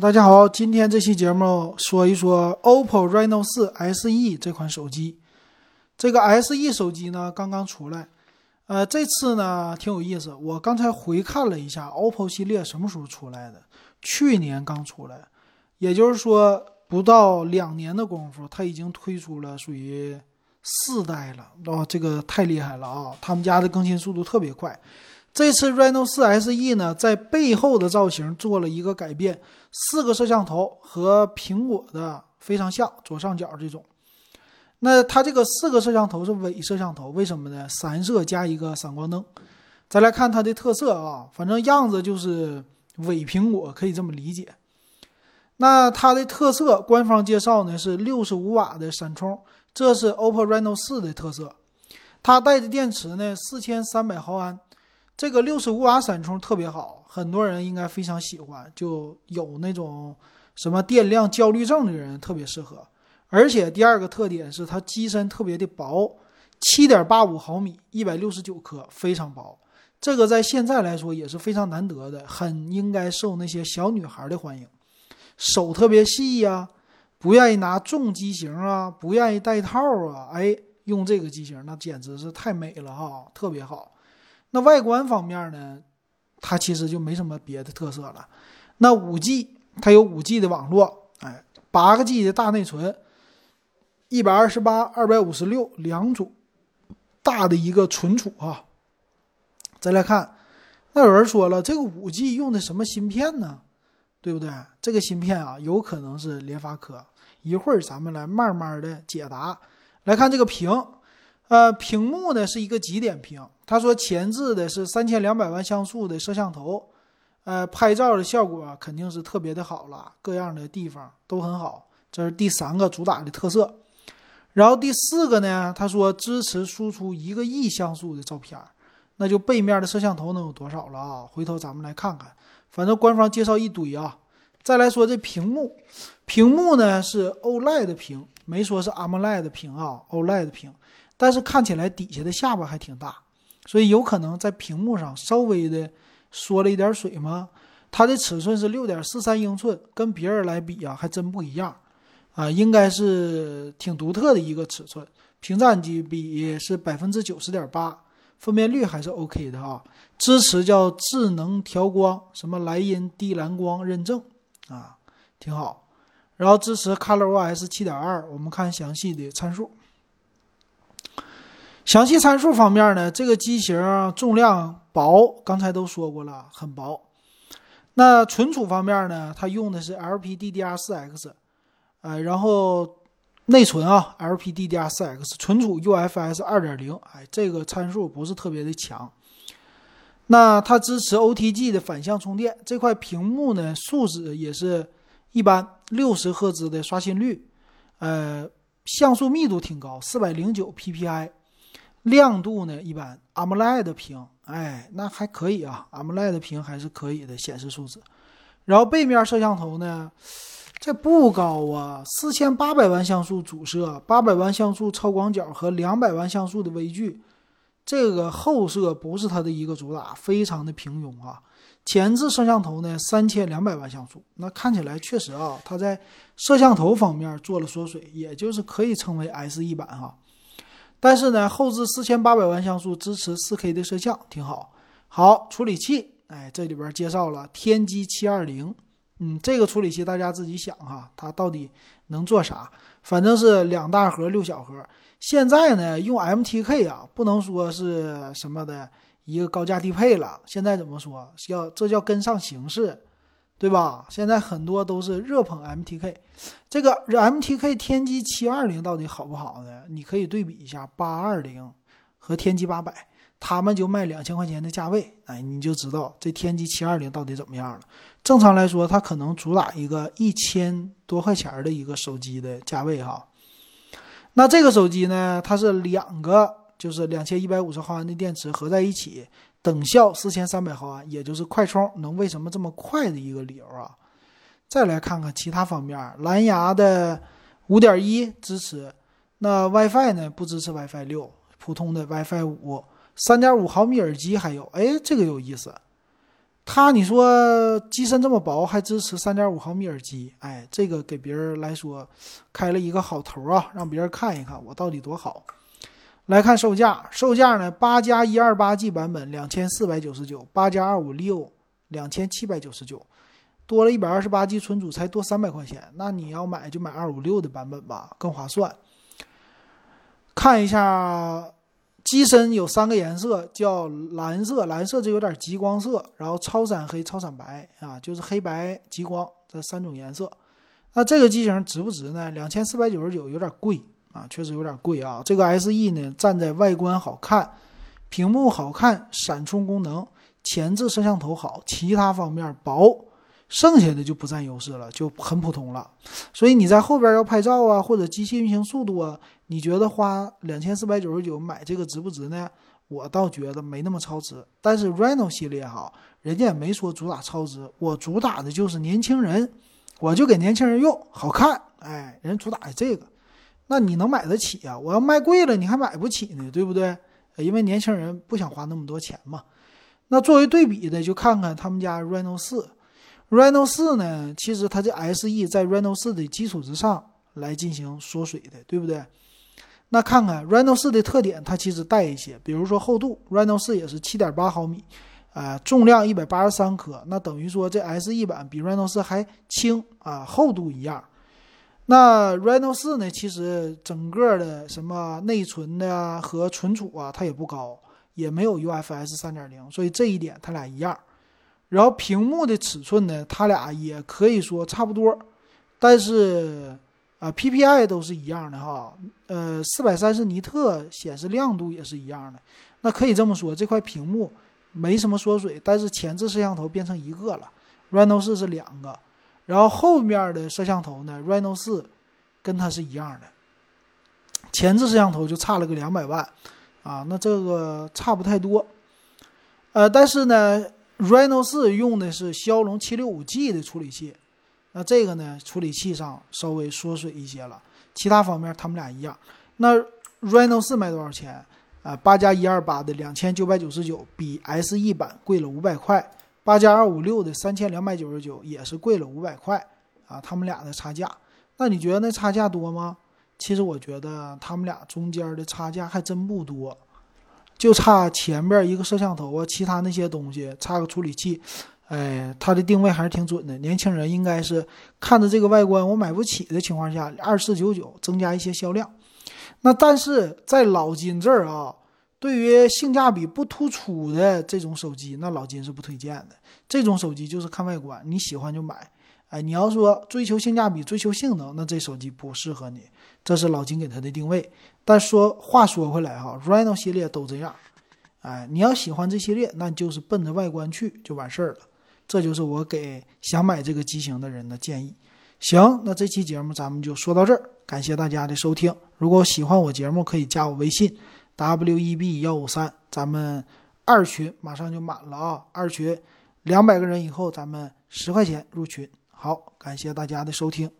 大家好，今天这期节目说一说 OPPO Reno4 SE 这款手机。这个 SE 手机呢刚刚出来，呃，这次呢挺有意思。我刚才回看了一下 OPPO 系列什么时候出来的，去年刚出来，也就是说不到两年的功夫，它已经推出了属于四代了。哦，这个太厉害了啊！他们家的更新速度特别快。这次 Reno4 SE 呢，在背后的造型做了一个改变，四个摄像头和苹果的非常像，左上角这种。那它这个四个摄像头是伪摄像头，为什么呢？三摄加一个闪光灯。再来看它的特色啊，反正样子就是伪苹果，可以这么理解。那它的特色，官方介绍呢是六十五瓦的闪充，这是 OPPO Reno4 的特色。它带的电池呢四千三百毫安。这个六十五瓦闪充特别好，很多人应该非常喜欢，就有那种什么电量焦虑症的人特别适合。而且第二个特点是它机身特别的薄，七点八五毫米，一百六十九克，非常薄。这个在现在来说也是非常难得的，很应该受那些小女孩的欢迎。手特别细呀，不愿意拿重机型啊，不愿意带套啊，哎，用这个机型那简直是太美了哈，特别好。那外观方面呢，它其实就没什么别的特色了。那五 G 它有五 G 的网络，哎，八个 G 的大内存，一百二十八、二百五十六两组大的一个存储啊。再来看，那有人说了，这个五 G 用的什么芯片呢？对不对？这个芯片啊，有可能是联发科。一会儿咱们来慢慢的解答。来看这个屏。呃，屏幕呢是一个极点屏。他说前置的是三千两百万像素的摄像头，呃，拍照的效果肯定是特别的好了，各样的地方都很好。这是第三个主打的特色。然后第四个呢，他说支持输出一个亿像素的照片，那就背面的摄像头能有多少了啊？回头咱们来看看，反正官方介绍一堆啊。再来说这屏幕，屏幕呢是 OLED 屏，没说是 AMOLED 屏啊，OLED 屏。但是看起来底下的下巴还挺大，所以有可能在屏幕上稍微的缩了一点水吗？它的尺寸是六点四三英寸，跟别人来比啊，还真不一样啊，应该是挺独特的一个尺寸。屏占比是百分之九十点八，分辨率还是 OK 的啊。支持叫智能调光，什么莱茵低蓝光认证啊，挺好。然后支持 ColorOS 七点二，我们看详细的参数。详细参数方面呢，这个机型重量薄，刚才都说过了，很薄。那存储方面呢，它用的是 LPDDR4X，呃，然后内存啊，LPDDR4X，存储 UFS 2.0，哎，这个参数不是特别的强。那它支持 OTG 的反向充电，这块屏幕呢，素质也是一般，六十赫兹的刷新率，呃，像素密度挺高，四百零九 PPI。亮度呢一般，AMOLED 屏，哎，那还可以啊，AMOLED 屏还是可以的显示素质。然后背面摄像头呢，这不高啊，四千八百万像素主摄，八百万像素超广角和两百万像素的微距，这个后摄不是它的一个主打，非常的平庸啊。前置摄像头呢三千两百万像素，那看起来确实啊，它在摄像头方面做了缩水，也就是可以称为 S E 版哈。但是呢，后置四千八百万像素，支持四 K 的摄像，挺好。好，处理器，哎，这里边介绍了天玑七二零，嗯，这个处理器大家自己想哈，它到底能做啥？反正是两大核六小核。现在呢，用 MTK 啊，不能说是什么的一个高价低配了。现在怎么说？要这叫跟上形势。对吧？现在很多都是热捧 MTK，这个 MTK 天玑七二零到底好不好呢？你可以对比一下八二零和天玑八百，他们就卖两千块钱的价位，哎，你就知道这天玑七二零到底怎么样了。正常来说，它可能主打一个一千多块钱的一个手机的价位哈。那这个手机呢，它是两个，就是两千一百五十毫安的电池合在一起。等效四千三百毫安，也就是快充能为什么这么快的一个理由啊？再来看看其他方面，蓝牙的五点一支持，那 WiFi 呢不支持 WiFi 六，普通的 WiFi 五，三点五毫米耳机还有，哎，这个有意思，它你说机身这么薄，还支持三点五毫米耳机，哎，这个给别人来说开了一个好头啊，让别人看一看我到底多好。来看售价，售价呢，八加一二八 G 版本两千四百九十九，八加二五六两千七百九十九，多了一百二十八 G 存储，才多三百块钱。那你要买就买二五六的版本吧，更划算。看一下。机身有三个颜色，叫蓝色，蓝色就有点极光色，然后超闪黑、超闪白啊，就是黑白极光这三种颜色。那这个机型值不值呢？两千四百九十九有点贵啊，确实有点贵啊。这个 SE 呢，站在外观好看、屏幕好看、闪充功能、前置摄像头好，其他方面薄。剩下的就不占优势了，就很普通了。所以你在后边要拍照啊，或者机器运行速度啊，你觉得花两千四百九十九买这个值不值呢？我倒觉得没那么超值。但是 Reno 系列哈，人家也没说主打超值，我主打的就是年轻人，我就给年轻人用，好看。哎，人主打的这个，那你能买得起呀？我要卖贵了，你还买不起呢，对不对？因为年轻人不想花那么多钱嘛。那作为对比的，就看看他们家 Reno 四。Reno 四呢，其实它这 SE 在 Reno 四的基础之上来进行缩水的，对不对？那看看 Reno 四的特点，它其实带一些，比如说厚度，Reno 四也是七点八毫米，啊，重量一百八十三克，那等于说这 SE 版比 Reno 四还轻啊，厚度一样。那 Reno 四呢，其实整个的什么内存的和存储啊，它也不高，也没有 UFS 三点零，所以这一点它俩一样。然后屏幕的尺寸呢，它俩也可以说差不多，但是啊，PPI 都是一样的哈，呃，四百三十尼特显示亮度也是一样的。那可以这么说，这块屏幕没什么缩水，但是前置摄像头变成一个了，Reno 四是两个，然后后面的摄像头呢，Reno 四跟它是一样的，前置摄像头就差了个两百万啊，那这个差不太多，呃，但是呢。Reno 四用的是骁龙七六五 G 的处理器，那这个呢，处理器上稍微缩水一些了，其他方面他们俩一样。那 Reno 四卖多少钱？啊，八加一二八的两千九百九十九，比 SE 版贵了五百块。八加二五六的三千两百九十九，也是贵了五百块。啊，他们俩的差价，那你觉得那差价多吗？其实我觉得他们俩中间的差价还真不多。就差前边一个摄像头啊，其他那些东西差个处理器，哎，它的定位还是挺准的。年轻人应该是看着这个外观我买不起的情况下，二四九九增加一些销量。那但是在老金这儿啊，对于性价比不突出的这种手机，那老金是不推荐的。这种手机就是看外观，你喜欢就买。哎，你要说追求性价比、追求性能，那这手机不适合你。这是老金给它的定位。但说话说回来哈，Reno 系列都这样。哎，你要喜欢这系列，那就是奔着外观去就完事儿了。这就是我给想买这个机型的人的建议。行，那这期节目咱们就说到这儿，感谢大家的收听。如果喜欢我节目，可以加我微信 w e b 幺五三，咱们二群马上就满了啊，二群两百个人以后，咱们十块钱入群。好，感谢大家的收听。